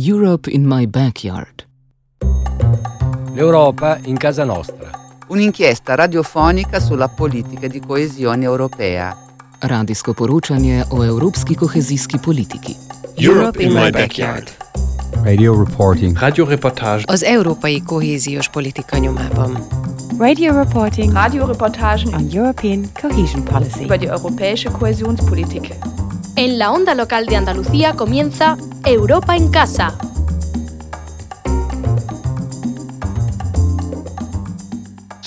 Europe in my backyard. L'Europa in casa nostra. Un'inchiesta radiofonica sulla politica di coesione europea. Radijsko poročanje o evropski kohezijski politiki. Europe in my backyard. Radio reporting. Radioreportage. Az európai kohéziós politika nyomában. Radio reporting. Radioreportagen on European cohesion policy. über die europäische Kohäsionspolitik. En la onda local de Andalucía comienza Europa en casa.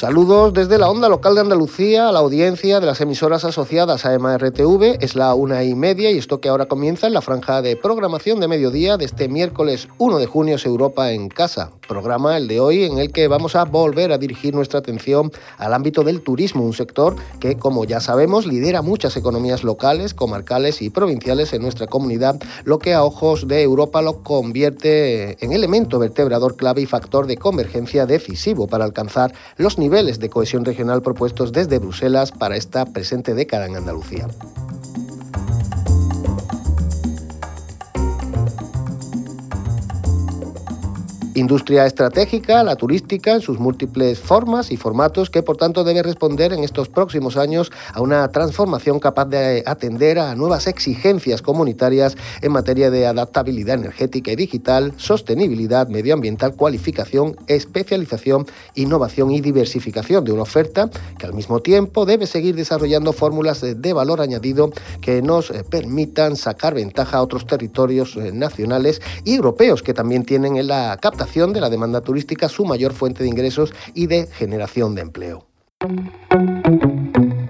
Saludos desde la onda local de Andalucía a la audiencia de las emisoras asociadas a MRTV. Es la una y media y esto que ahora comienza en la franja de programación de mediodía de este miércoles 1 de junio es Europa en casa. Programa el de hoy en el que vamos a volver a dirigir nuestra atención al ámbito del turismo, un sector que, como ya sabemos, lidera muchas economías locales, comarcales y provinciales en nuestra comunidad, lo que a ojos de Europa lo convierte en elemento vertebrador clave y factor de convergencia decisivo para alcanzar los niveles niveles de cohesión regional propuestos desde Bruselas para esta presente década en Andalucía. Industria estratégica, la turística, en sus múltiples formas y formatos, que por tanto debe responder en estos próximos años a una transformación capaz de atender a nuevas exigencias comunitarias en materia de adaptabilidad energética y digital, sostenibilidad medioambiental, cualificación, especialización, innovación y diversificación de una oferta que al mismo tiempo debe seguir desarrollando fórmulas de valor añadido que nos eh, permitan sacar ventaja a otros territorios eh, nacionales y europeos que también tienen en la de la demanda turística su mayor fuente de ingresos y de generación de empleo.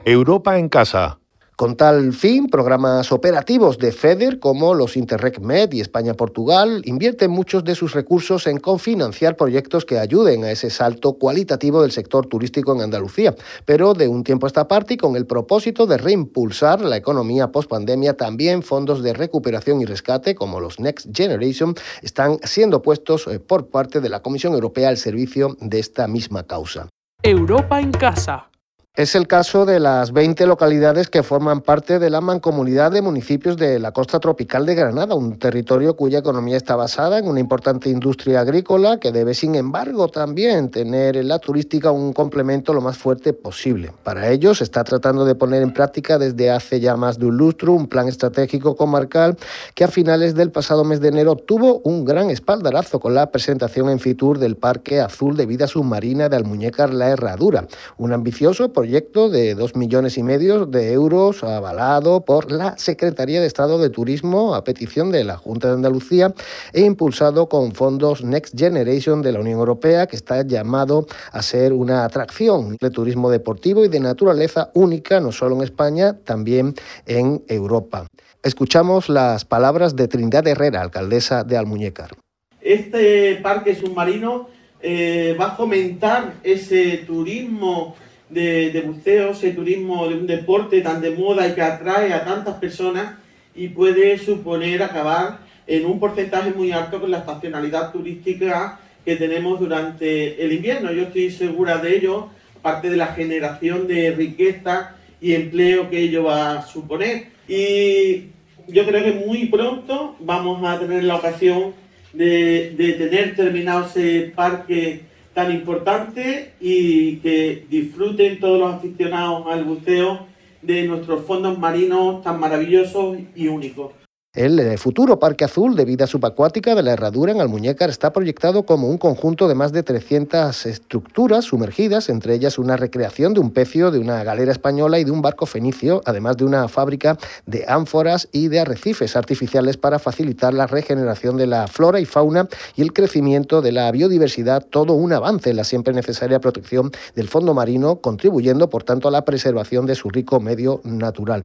Europa en casa. Con tal fin, programas operativos de FEDER como los Interreg Med y España-Portugal invierten muchos de sus recursos en confinanciar proyectos que ayuden a ese salto cualitativo del sector turístico en Andalucía, pero de un tiempo a esta parte y con el propósito de reimpulsar la economía post-pandemia, también fondos de recuperación y rescate como los Next Generation están siendo puestos eh, por parte de la Comisión Europea al servicio de esta misma causa. Europa en casa. Es el caso de las 20 localidades que forman parte de la mancomunidad de municipios de la costa tropical de Granada, un territorio cuya economía está basada en una importante industria agrícola que debe, sin embargo, también tener en la turística un complemento lo más fuerte posible. Para ello, se está tratando de poner en práctica desde hace ya más de un lustro un plan estratégico comarcal que a finales del pasado mes de enero tuvo un gran espaldarazo con la presentación en Fitur del Parque Azul de Vida Submarina de Almuñécar La Herradura, un ambicioso proyecto de dos millones y medio de euros avalado por la Secretaría de Estado de Turismo a petición de la Junta de Andalucía e impulsado con fondos Next Generation de la Unión Europea, que está llamado a ser una atracción de turismo deportivo y de naturaleza única, no solo en España, también en Europa. Escuchamos las palabras de Trinidad Herrera, alcaldesa de Almuñécar. Este parque submarino eh, va a fomentar ese turismo de, de buceo, ese turismo de un deporte tan de moda y que atrae a tantas personas y puede suponer acabar en un porcentaje muy alto con la estacionalidad turística que tenemos durante el invierno. Yo estoy segura de ello, parte de la generación de riqueza y empleo que ello va a suponer. Y yo creo que muy pronto vamos a tener la ocasión de, de tener terminado ese parque tan importante y que disfruten todos los aficionados al buceo de nuestros fondos marinos tan maravillosos y únicos. El eh, futuro Parque Azul de vida subacuática de la Herradura en Almuñécar está proyectado como un conjunto de más de 300 estructuras sumergidas, entre ellas una recreación de un pecio, de una galera española y de un barco fenicio, además de una fábrica de ánforas y de arrecifes artificiales para facilitar la regeneración de la flora y fauna y el crecimiento de la biodiversidad, todo un avance en la siempre necesaria protección del fondo marino, contribuyendo por tanto a la preservación de su rico medio natural.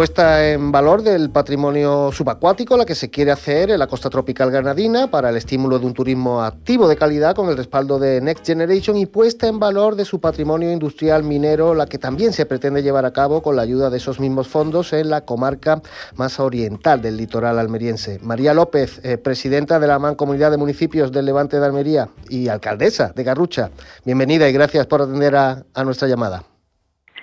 Puesta en valor del patrimonio subacuático, la que se quiere hacer en la costa tropical granadina para el estímulo de un turismo activo de calidad con el respaldo de Next Generation y puesta en valor de su patrimonio industrial minero, la que también se pretende llevar a cabo con la ayuda de esos mismos fondos en la comarca más oriental del litoral almeriense. María López, eh, presidenta de la Mancomunidad de Municipios del Levante de Almería y alcaldesa de Garrucha, bienvenida y gracias por atender a, a nuestra llamada.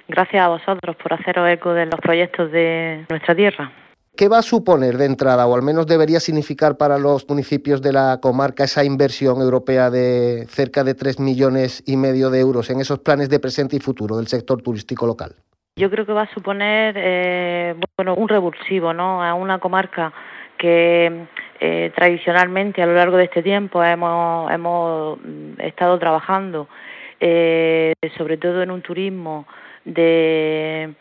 Gracias a vosotros por haceros eco de los proyectos de nuestra tierra. ¿Qué va a suponer de entrada, o al menos debería significar para los municipios de la comarca, esa inversión europea de cerca de 3 millones y medio de euros en esos planes de presente y futuro del sector turístico local? Yo creo que va a suponer eh, bueno, un revulsivo ¿no? a una comarca que eh, tradicionalmente a lo largo de este tiempo hemos, hemos estado trabajando, eh, sobre todo en un turismo de,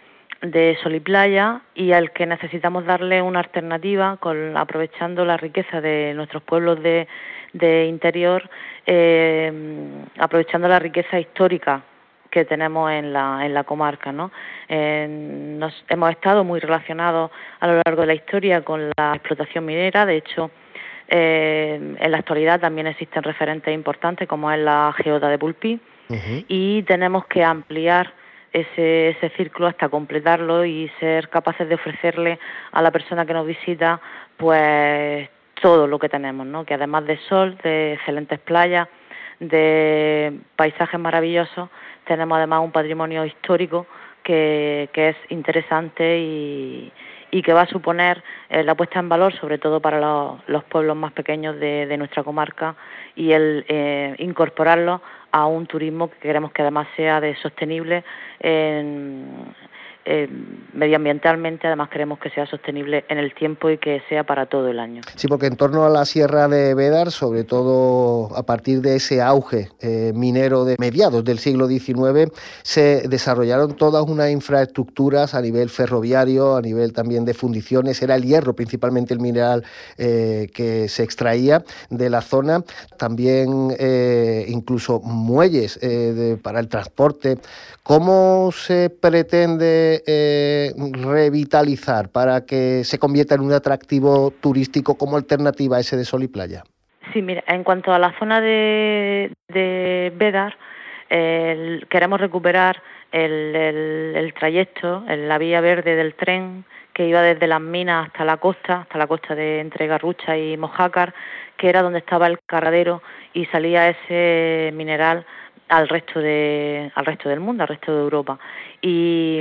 de sol y playa y al que necesitamos darle una alternativa con, aprovechando la riqueza de nuestros pueblos de, de interior, eh, aprovechando la riqueza histórica que tenemos en la, en la comarca. ¿no? Eh, nos, hemos estado muy relacionados a lo largo de la historia con la explotación minera, de hecho, eh, en la actualidad también existen referentes importantes como es la geota de Pulpí uh -huh. y tenemos que ampliar ese, ese círculo hasta completarlo y ser capaces de ofrecerle a la persona que nos visita pues todo lo que tenemos, ¿no? que además de sol, de excelentes playas, de paisajes maravillosos, tenemos además un patrimonio histórico que, que es interesante y, y que va a suponer eh, la puesta en valor, sobre todo para los, los pueblos más pequeños de, de, nuestra comarca, y el eh, incorporarlos a un turismo que queremos que además sea de sostenible en, eh, medioambientalmente, además queremos que sea sostenible en el tiempo y que sea para todo el año. Sí, porque en torno a la Sierra de Bédar, sobre todo a partir de ese auge eh, minero de mediados del siglo XIX, se desarrollaron todas unas infraestructuras a nivel ferroviario, a nivel también de fundiciones, era el hierro principalmente el mineral eh, que se extraía de la zona, también eh, incluso muelles para el transporte. ¿Cómo se pretende eh, revitalizar para que se convierta en un atractivo turístico como alternativa a ese de sol y playa? Sí, mira, en cuanto a la zona de, de Bedar, eh, queremos recuperar el, trayecto, la vía verde del tren que iba desde las minas hasta la costa, hasta la costa de entre Garrucha y Mojácar, que era donde estaba el carradero y salía ese mineral al resto de al resto del mundo, al resto de Europa y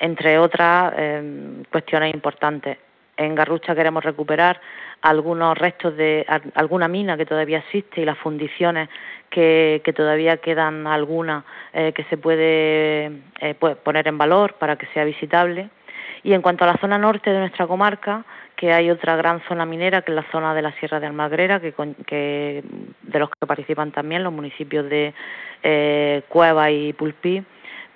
entre otras eh, cuestiones importantes. En Garrucha queremos recuperar algunos restos de alguna mina que todavía existe y las fundiciones que, que todavía quedan algunas eh, que se puede eh, pues poner en valor para que sea visitable. Y en cuanto a la zona norte de nuestra comarca, que hay otra gran zona minera, que es la zona de la Sierra de Almagrera, que, que de los que participan también los municipios de eh, Cueva y Pulpí,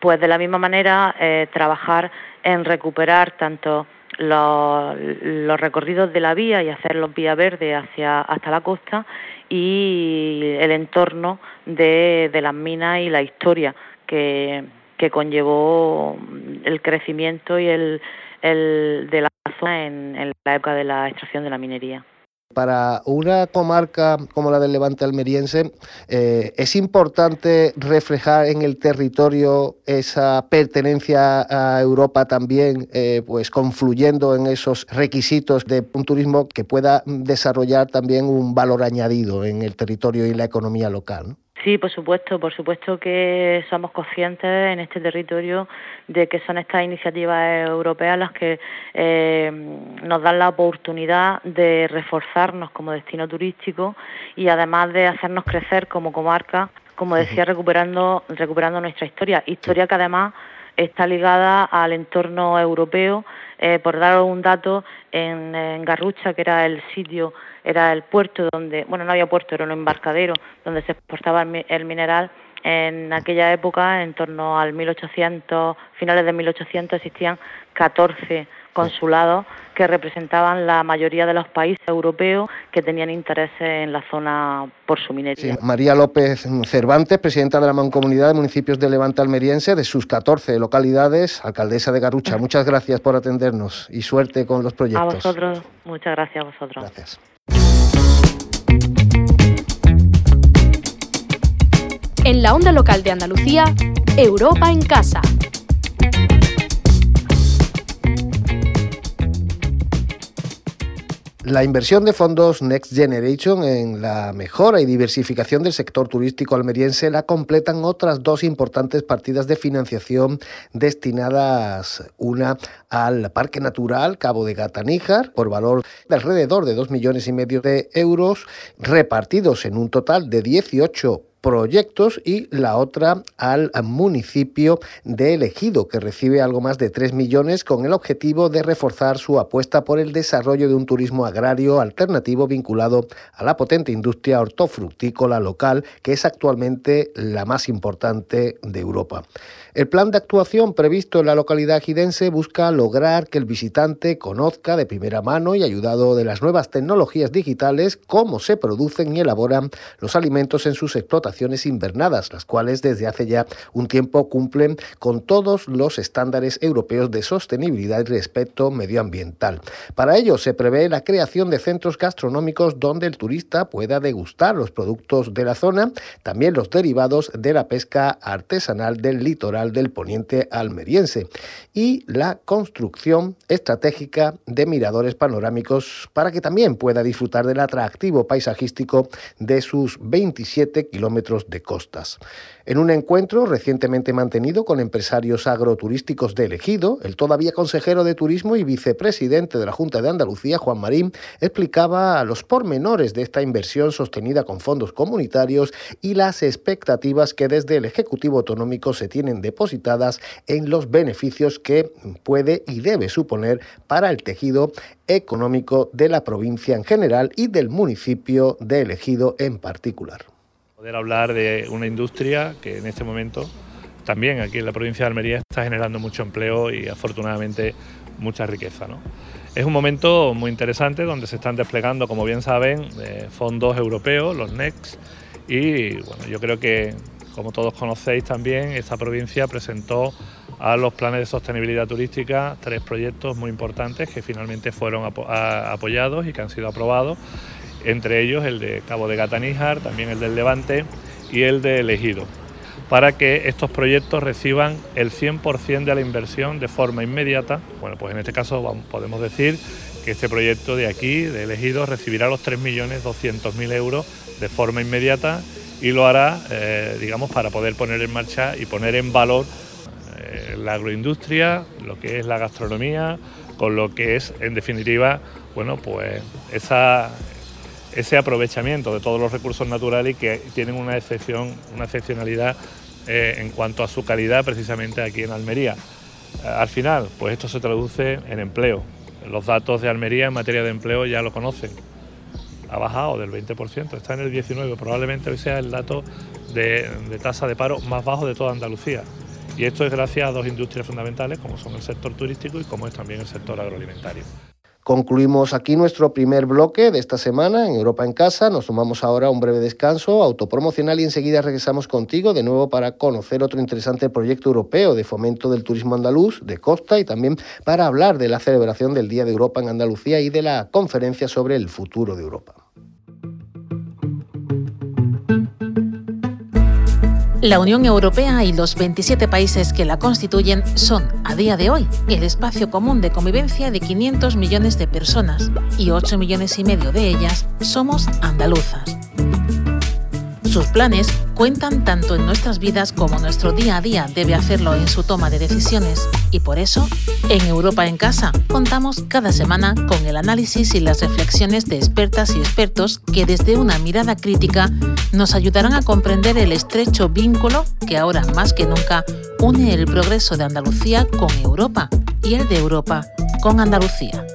pues de la misma manera eh, trabajar en recuperar tanto los, los, recorridos de la vía y hacerlos vía verde hacia hasta la costa y el entorno de, de las minas y la historia que, que conllevó el crecimiento y el, el de la zona en, en la época de la extracción de la minería. Para una comarca como la del Levante almeriense, eh, es importante reflejar en el territorio esa pertenencia a Europa también, eh, pues confluyendo en esos requisitos de un turismo que pueda desarrollar también un valor añadido en el territorio y la economía local. ¿no? Sí, por supuesto, por supuesto que somos conscientes en este territorio de que son estas iniciativas europeas las que eh, nos dan la oportunidad de reforzarnos como destino turístico y además de hacernos crecer como comarca, como decía, recuperando, recuperando nuestra historia, historia que además está ligada al entorno europeo. Eh, por dar un dato, en, en, Garrucha, que era el sitio, era el puerto donde, bueno, no había puerto, era un embarcadero donde se exportaba el, el mineral. En aquella época, en torno al 1800, finales de 1800, existían 14 consulados que representaban la mayoría de los países europeos que tenían intereses en la zona por su minería. María López Cervantes, presidenta de la Mancomunidad de Municipios de Levante Almeriense, de sus 14 localidades, alcaldesa de Garucha. Muchas gracias por atendernos y suerte con los proyectos. A vosotros, muchas gracias a vosotros. Gracias. En la onda local de Andalucía, Europa en casa. La inversión de fondos Next Generation en la mejora y diversificación del sector turístico almeriense la completan otras dos importantes partidas de financiación destinadas una al Parque Natural Cabo de Gata-Níjar por valor de alrededor de dos millones y medio de euros repartidos en un total de 18 proyectos y la otra al municipio de Elegido, que recibe algo más de 3 millones con el objetivo de reforzar su apuesta por el desarrollo de un turismo agrario alternativo vinculado a la potente industria hortofrutícola local, que es actualmente la más importante de Europa. El plan de actuación previsto en la localidad gidense busca lograr que el visitante conozca de primera mano y ayudado de las nuevas tecnologías digitales cómo se producen y elaboran los alimentos en sus explotaciones invernadas, las cuales desde hace ya un tiempo cumplen con todos los estándares europeos de sostenibilidad y respeto medioambiental. Para ello se prevé la creación de centros gastronómicos donde el turista pueda degustar los productos de la zona, también los derivados de la pesca artesanal del litoral del poniente almeriense y la construcción estratégica de miradores panorámicos para que también pueda disfrutar del atractivo paisajístico de sus 27 kilómetros de costas. En un encuentro recientemente mantenido con empresarios agroturísticos de Elegido, el todavía consejero de Turismo y vicepresidente de la Junta de Andalucía, Juan Marín, explicaba los pormenores de esta inversión sostenida con fondos comunitarios y las expectativas que desde el Ejecutivo Autonómico se tienen depositadas en los beneficios que puede y debe suponer para el tejido económico de la provincia en general y del municipio de Elegido en particular. Poder hablar de una industria que en este momento también aquí en la provincia de Almería está generando mucho empleo y afortunadamente mucha riqueza. ¿no? Es un momento muy interesante donde se están desplegando, como bien saben, eh, fondos europeos, los NECS, y bueno, yo creo que, como todos conocéis también, esta provincia presentó a los planes de sostenibilidad turística tres proyectos muy importantes que finalmente fueron apoyados y que han sido aprobados entre ellos el de Cabo de Gataníjar, también el del Levante y el de Elegido, para que estos proyectos reciban el 100% de la inversión de forma inmediata. Bueno, pues en este caso podemos decir que este proyecto de aquí, de Elegido, recibirá los 3.200.000 euros de forma inmediata y lo hará, eh, digamos, para poder poner en marcha y poner en valor eh, la agroindustria, lo que es la gastronomía, con lo que es, en definitiva, bueno, pues esa, ese aprovechamiento de todos los recursos naturales que tienen una excepción, una excepcionalidad eh, en cuanto a su calidad precisamente aquí en Almería. Al final, pues esto se traduce en empleo. Los datos de Almería en materia de empleo ya lo conocen. Ha bajado del 20%, está en el 19%, probablemente hoy sea el dato de, tasa de paro más bajo de toda Andalucía. Y esto es gracias a dos industrias fundamentales como son el sector turístico y como es también el sector agroalimentario. Concluimos aquí nuestro primer bloque de esta semana en Europa en Casa. Nos tomamos ahora un breve descanso autopromocional y enseguida regresamos contigo de nuevo para conocer otro interesante proyecto europeo de fomento del turismo andaluz de costa y también para hablar de la celebración del Día de Europa en Andalucía y de la conferencia sobre el futuro de Europa. La Unión Europea y los 27 países que la constituyen son, a día de hoy, el espacio común de convivencia de 500 millones de personas y 8 millones y medio de ellas somos andaluzas. Sus planes cuentan tanto en nuestras vidas como nuestro día a día debe hacerlo en su toma de decisiones y por eso, en Europa en Casa, contamos cada semana con el análisis y las reflexiones de expertas y expertos que desde una mirada crítica nos ayudarán a comprender el estrecho vínculo que ahora más que nunca une el progreso de Andalucía con Europa y el de Europa con Andalucía.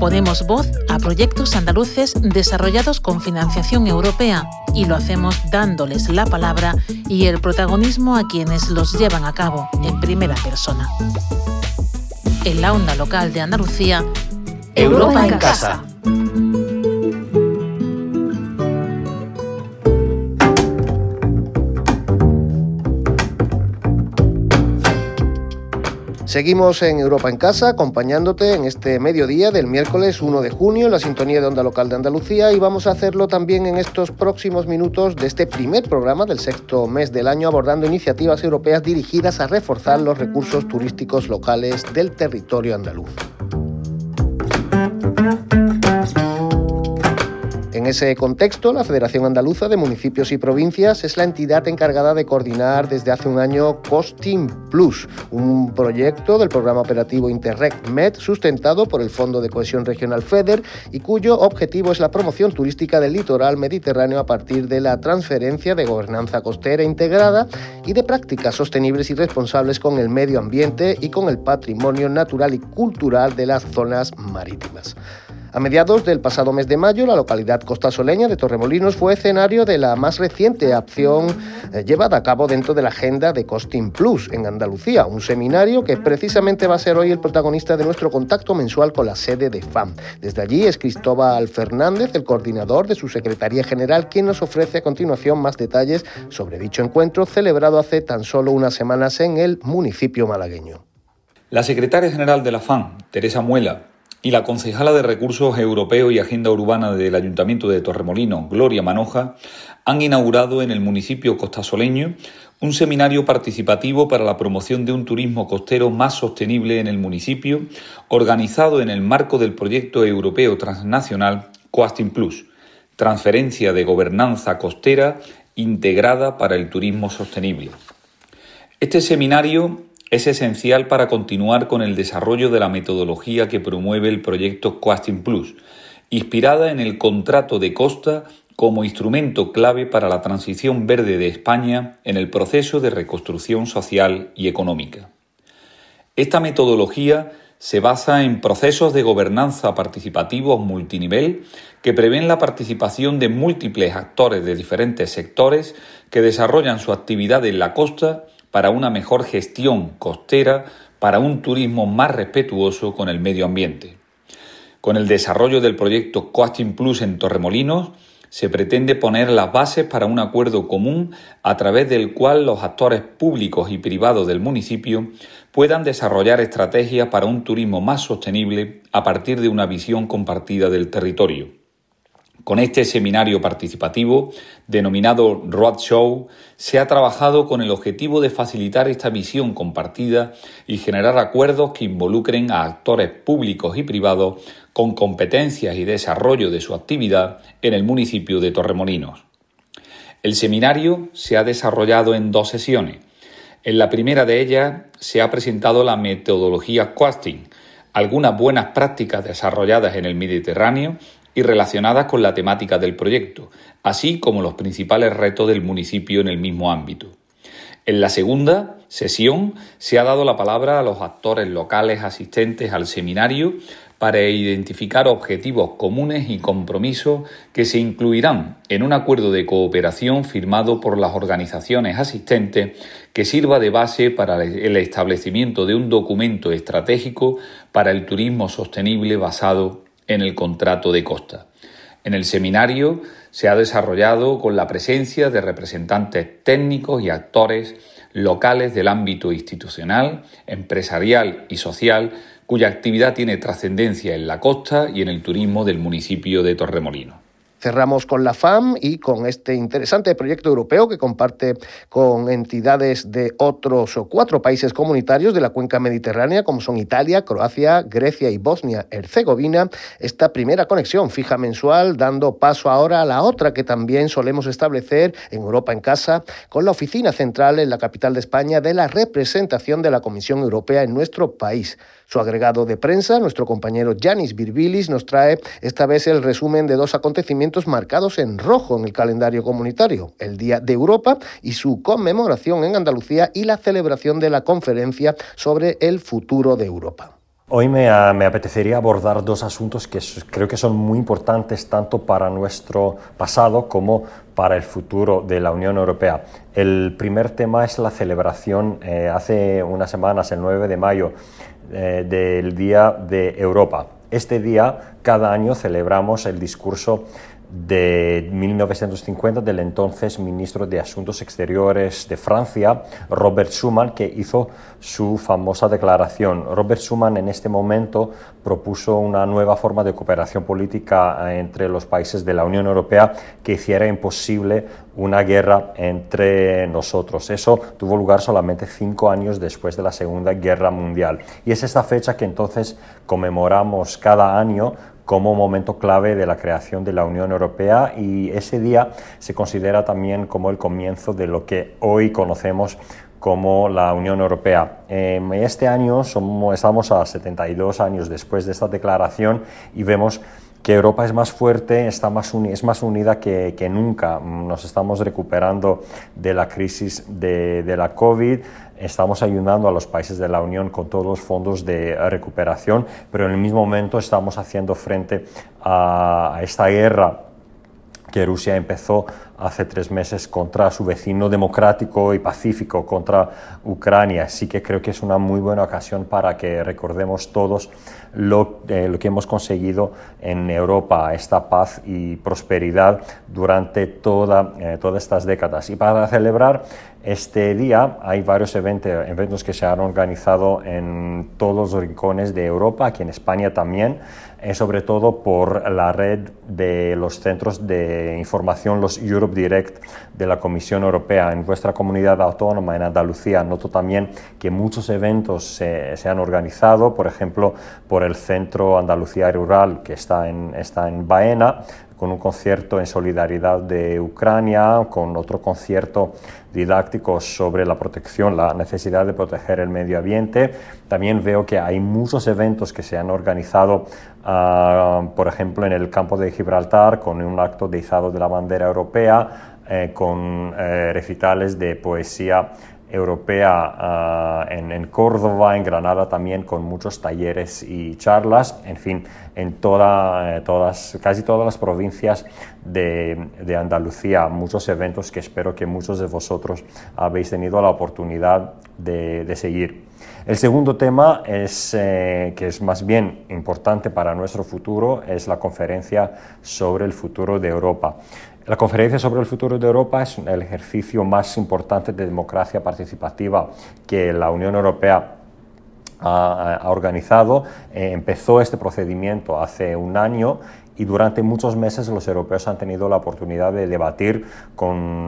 Ponemos voz a proyectos andaluces desarrollados con financiación europea y lo hacemos dándoles la palabra y el protagonismo a quienes los llevan a cabo en primera persona. en la onda local de Andalucía, Europa, en casa. Seguimos en Europa en Casa, acompañándote en este mediodía del miércoles 1 de junio en la sintonía de Onda Local de Andalucía y vamos a hacerlo también en estos próximos minutos de este primer programa del sexto mes del año abordando iniciativas europeas dirigidas a reforzar los recursos turísticos locales del territorio andaluz. En ese contexto, la Federación Andaluza de Municipios y Provincias es la entidad encargada de coordinar desde hace un año Costing Plus, un proyecto del programa operativo Interreg Med sustentado por el Fondo de Cohesión Regional FEDER y cuyo objetivo es la promoción turística del litoral mediterráneo a partir de la transferencia de gobernanza costera integrada y de prácticas sostenibles y responsables con el medio ambiente y con el patrimonio natural y cultural de las zonas marítimas. A mediados del pasado mes de mayo, la localidad costasoleña de Torremolinos fue escenario de la más reciente acción eh, llevada a cabo dentro de la agenda de Costing Plus en Andalucía, un seminario que precisamente va a ser hoy el protagonista de nuestro contacto mensual con la sede de FAM. Desde allí es Cristóbal Fernández, el coordinador de su Secretaría General, quien nos ofrece a continuación más detalles sobre dicho encuentro celebrado hace tan solo unas semanas en el municipio malagueño. La secretaria general de la FAM, Teresa Muela, y la concejala de Recursos Europeos y Agenda Urbana del Ayuntamiento de Torremolino, Gloria Manoja, han inaugurado en el municipio costasoleño un seminario participativo para la promoción de un turismo costero más sostenible en el municipio, organizado en el marco del proyecto europeo transnacional Coasting Plus, transferencia de gobernanza costera integrada para el turismo sostenible. Este seminario es esencial para continuar con el desarrollo de la metodología que promueve el proyecto Coasting Plus, inspirada en el contrato de costa como instrumento clave para la transición verde de España en el proceso de reconstrucción social y económica. Esta metodología se basa en procesos de gobernanza participativos multinivel que prevén la participación de múltiples actores de diferentes sectores que desarrollan su actividad en la costa para una mejor gestión costera, para un turismo más respetuoso con el medio ambiente. Con el desarrollo del proyecto Coasting Plus en Torremolinos, se pretende poner las bases para un acuerdo común a través del cual los actores públicos y privados del municipio puedan desarrollar estrategias para un turismo más sostenible a partir de una visión compartida del territorio. Con este seminario participativo, denominado Roadshow, se ha trabajado con el objetivo de facilitar esta visión compartida y generar acuerdos que involucren a actores públicos y privados con competencias y desarrollo de su actividad en el municipio de Torremolinos. El seminario se ha desarrollado en dos sesiones. En la primera de ellas se ha presentado la metodología Coasting, algunas buenas prácticas desarrolladas en el Mediterráneo y relacionadas con la temática del proyecto, así como los principales retos del municipio en el mismo ámbito. En la segunda sesión se ha dado la palabra a los actores locales asistentes al seminario para identificar objetivos comunes y compromisos que se incluirán en un acuerdo de cooperación firmado por las organizaciones asistentes que sirva de base para el establecimiento de un documento estratégico para el turismo sostenible basado en el contrato de costa. En el seminario se ha desarrollado con la presencia de representantes técnicos y actores locales del ámbito institucional, empresarial y social, cuya actividad tiene trascendencia en la costa y en el turismo del municipio de Torremolinos. Cerramos con la FAM y con este interesante proyecto europeo que comparte con entidades de otros cuatro países comunitarios de la cuenca mediterránea, como son Italia, Croacia, Grecia y Bosnia-Herzegovina. Esta primera conexión fija mensual, dando paso ahora a la otra que también solemos establecer en Europa en Casa, con la oficina central en la capital de España de la representación de la Comisión Europea en nuestro país. Su agregado de prensa, nuestro compañero Yanis Birbilis, nos trae esta vez el resumen de dos acontecimientos marcados en rojo en el calendario comunitario, el Día de Europa y su conmemoración en Andalucía y la celebración de la conferencia sobre el futuro de Europa. Hoy me, me, apetecería abordar dos asuntos que creo que son muy importantes tanto para nuestro pasado como para el futuro de la Unión Europea. El primer tema es la celebración eh, hace unas semanas, el 9 de mayo, eh, del Día de Europa. Este día, cada año celebramos el discurso de 1950 del entonces ministro de Asuntos Exteriores de Francia, Robert Schuman, que hizo su famosa declaración. Robert Schuman en este momento propuso una nueva forma de cooperación política entre los países de la Unión Europea que hiciera imposible una guerra entre nosotros. Eso tuvo lugar solamente cinco años después de la Segunda Guerra Mundial. Y es esta fecha que entonces conmemoramos cada año como momento clave de la creación de la Unión Europea y ese día se considera también como el comienzo de lo que hoy conocemos como la Unión Europea. este año somos, estamos a 72 años después de esta declaración y vemos que Europa es más fuerte, está más es más unida que, que, nunca. Nos estamos recuperando de la crisis de, de la COVID, estamos ayudando a los países de la Unión con todos los fondos de recuperación, pero en el mismo momento estamos haciendo frente a esta guerra que Rusia empezó hace tres meses contra su vecino democrático y pacífico, contra Ucrania. Así que creo que es una muy buena ocasión para que recordemos todos lo, eh, lo que hemos conseguido en Europa, esta paz y prosperidad durante toda, eh, todas estas décadas. Y para celebrar este día hay varios eventos, eventos que se han organizado en todos los rincones de Europa, aquí en España también, eh, sobre todo por la red de los centros de información, los Europe Direct de la Comisión Europea. En vuestra comunidad autónoma, en Andalucía, noto también que muchos eventos se, se han organizado, por ejemplo, por el Centro Andalucía Rural que está en, está en Baena, con un concierto en solidaridad de Ucrania, con otro concierto didáctico sobre la protección, la necesidad de proteger el medio ambiente. También veo que hay muchos eventos que se han organizado, ah, por ejemplo, en el campo de Gibraltar, con un acto de izado de la bandera europea, eh, con eh, recitales de poesía europea ah, en, Córdoba, en Granada también, con muchos talleres y charlas, en fin, en eh, todas, casi todas las provincias de, Andalucía, muchos eventos que espero que muchos de vosotros habéis tenido la oportunidad de, de seguir. El segundo tema es, eh, que es más bien importante para nuestro futuro, es la conferencia sobre el futuro de Europa. La conferencia sobre el futuro de Europa es el ejercicio más importante de democracia participativa que la Unión Europea ha, organizado. Eh, empezó este procedimiento hace un año y durante muchos meses los europeos han tenido la oportunidad de debatir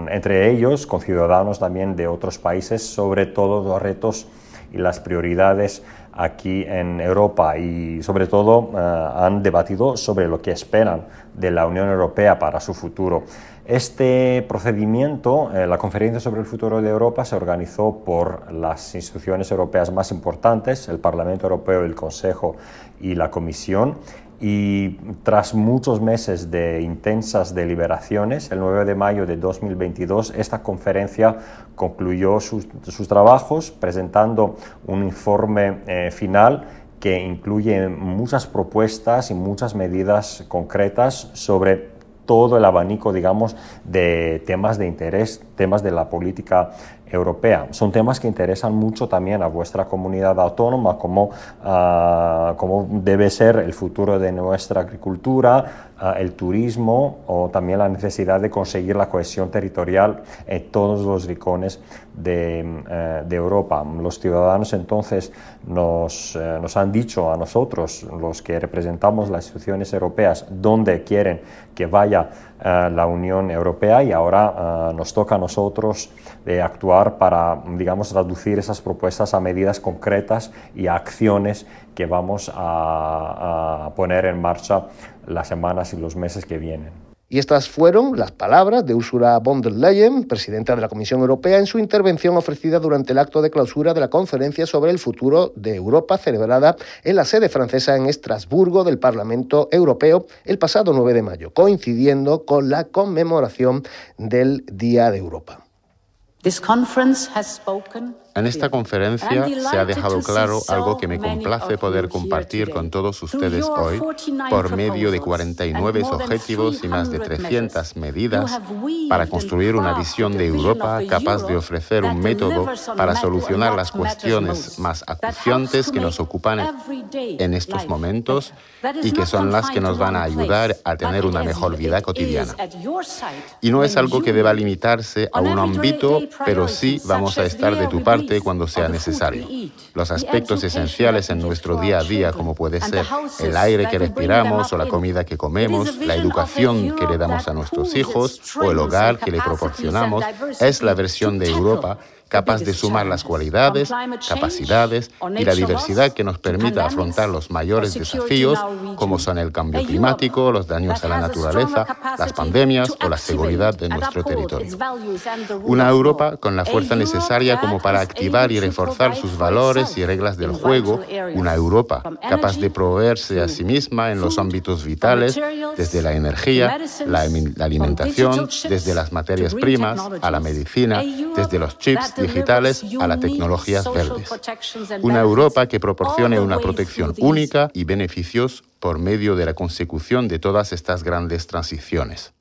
entre ellos, con ciudadanos también de otros países, sobre todos los retos y las prioridades aquí en Europa y sobre todo eh, han debatido sobre lo que esperan de la Unión Europea para su futuro. Este procedimiento, eh, la Conferencia sobre el Futuro de Europa, se organizó por las instituciones europeas más importantes, el Parlamento Europeo, el Consejo y la Comisión, y tras muchos meses de intensas deliberaciones, el 9 de mayo de 2022, esta conferencia concluyó sus, trabajos presentando un informe eh, final que incluye muchas propuestas y muchas medidas concretas sobre todo el abanico, digamos, de temas de interés, temas de la política europea. Son temas que interesan mucho también a vuestra comunidad autónoma, como, uh, como debe ser el futuro de nuestra agricultura, el turismo o también la necesidad de conseguir la cohesión territorial en todos los rincones de, uh, de Europa. Los ciudadanos entonces nos, nos, han dicho a nosotros, los que representamos las instituciones europeas, dónde quieren que vaya la Unión Europea y ahora nos toca a nosotros actuar para, digamos, traducir esas propuestas a medidas concretas y a acciones que vamos a, a poner en marcha las semanas y los meses que vienen. Y estas fueron las palabras de Ursula von der Leyen, presidenta de la Comisión Europea, en su intervención ofrecida durante el acto de clausura de la conferencia sobre el futuro de Europa, celebrada en la sede francesa en Estrasburgo del Parlamento Europeo el pasado 9 de mayo, coincidiendo con la conmemoración del Día de Europa. This conference has spoken En esta conferencia se ha dejado claro algo que me complace poder compartir con todos ustedes hoy por medio de 49 objetivos y más de 300 medidas para construir una visión de Europa capaz de ofrecer un método para solucionar las cuestiones más acuciantes que nos ocupan en estos momentos y que son las que nos van a ayudar a tener una mejor vida cotidiana. Y no es algo que deba limitarse a un ámbito, pero sí vamos a estar de tu parte cuando sea necesario. Los aspectos esenciales en nuestro día a día, como puede ser el aire que respiramos o la comida que comemos, la educación que le damos a nuestros hijos o el hogar que le proporcionamos, es la versión de Europa capaz de sumar las cualidades, capacidades y la diversidad que nos permita afrontar los mayores desafíos como son el cambio climático, los daños a la naturaleza, las pandemias o la seguridad de nuestro territorio. Una Europa con la fuerza necesaria como para activar y reforzar sus valores y reglas del juego, una Europa capaz de proveerse a sí misma en los ámbitos vitales, desde la energía, la alimentación, desde las materias primas a la medicina, desde los chips digitales a las tecnologías verdes. Una Europa que proporcione una protección única y beneficios por medio de la consecución de todas estas grandes transiciones.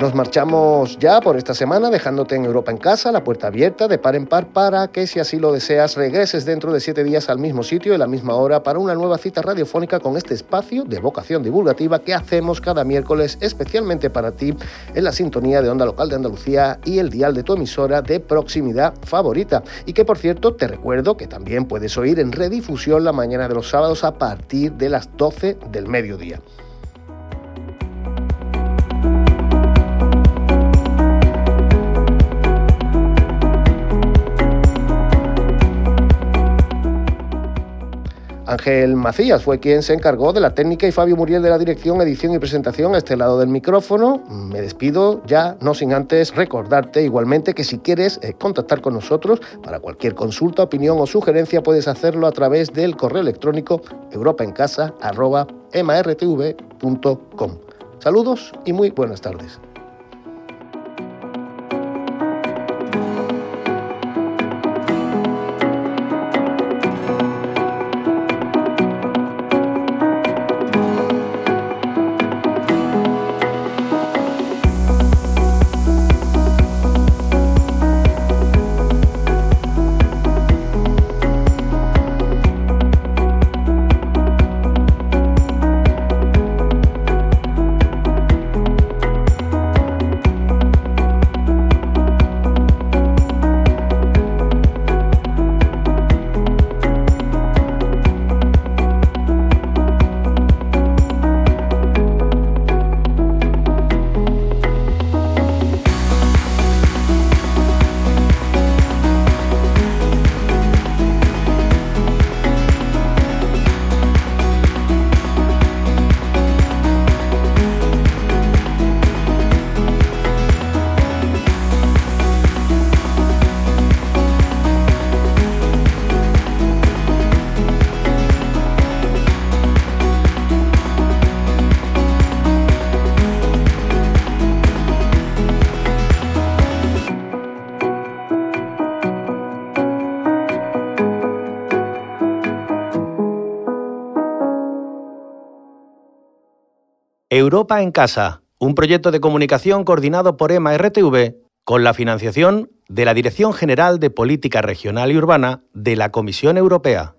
Nos marchamos ya por esta semana dejándote en Europa en casa, la puerta abierta de par en par para que si así lo deseas regreses dentro de siete días al mismo sitio y la misma hora para una nueva cita radiofónica con este espacio de vocación divulgativa que hacemos cada miércoles especialmente para ti en la sintonía de Onda Local de Andalucía y el dial de tu emisora de proximidad favorita. Y que por cierto te recuerdo que también puedes oír en redifusión la mañana de los sábados a partir de las 12 del mediodía. Ángel Macías fue quien se encargó de la técnica y Fabio Muriel de la dirección, edición y presentación a este lado del micrófono. Me despido ya, no sin antes recordarte igualmente que si quieres eh, contactar con nosotros para cualquier consulta, opinión o sugerencia puedes hacerlo a través del correo electrónico europaencasa.martv.com. Saludos y muy buenas tardes. Europa en Casa, un proyecto de comunicación coordinado por EMA RTV con la financiación de la Dirección General de Política Regional y Urbana de la Comisión Europea.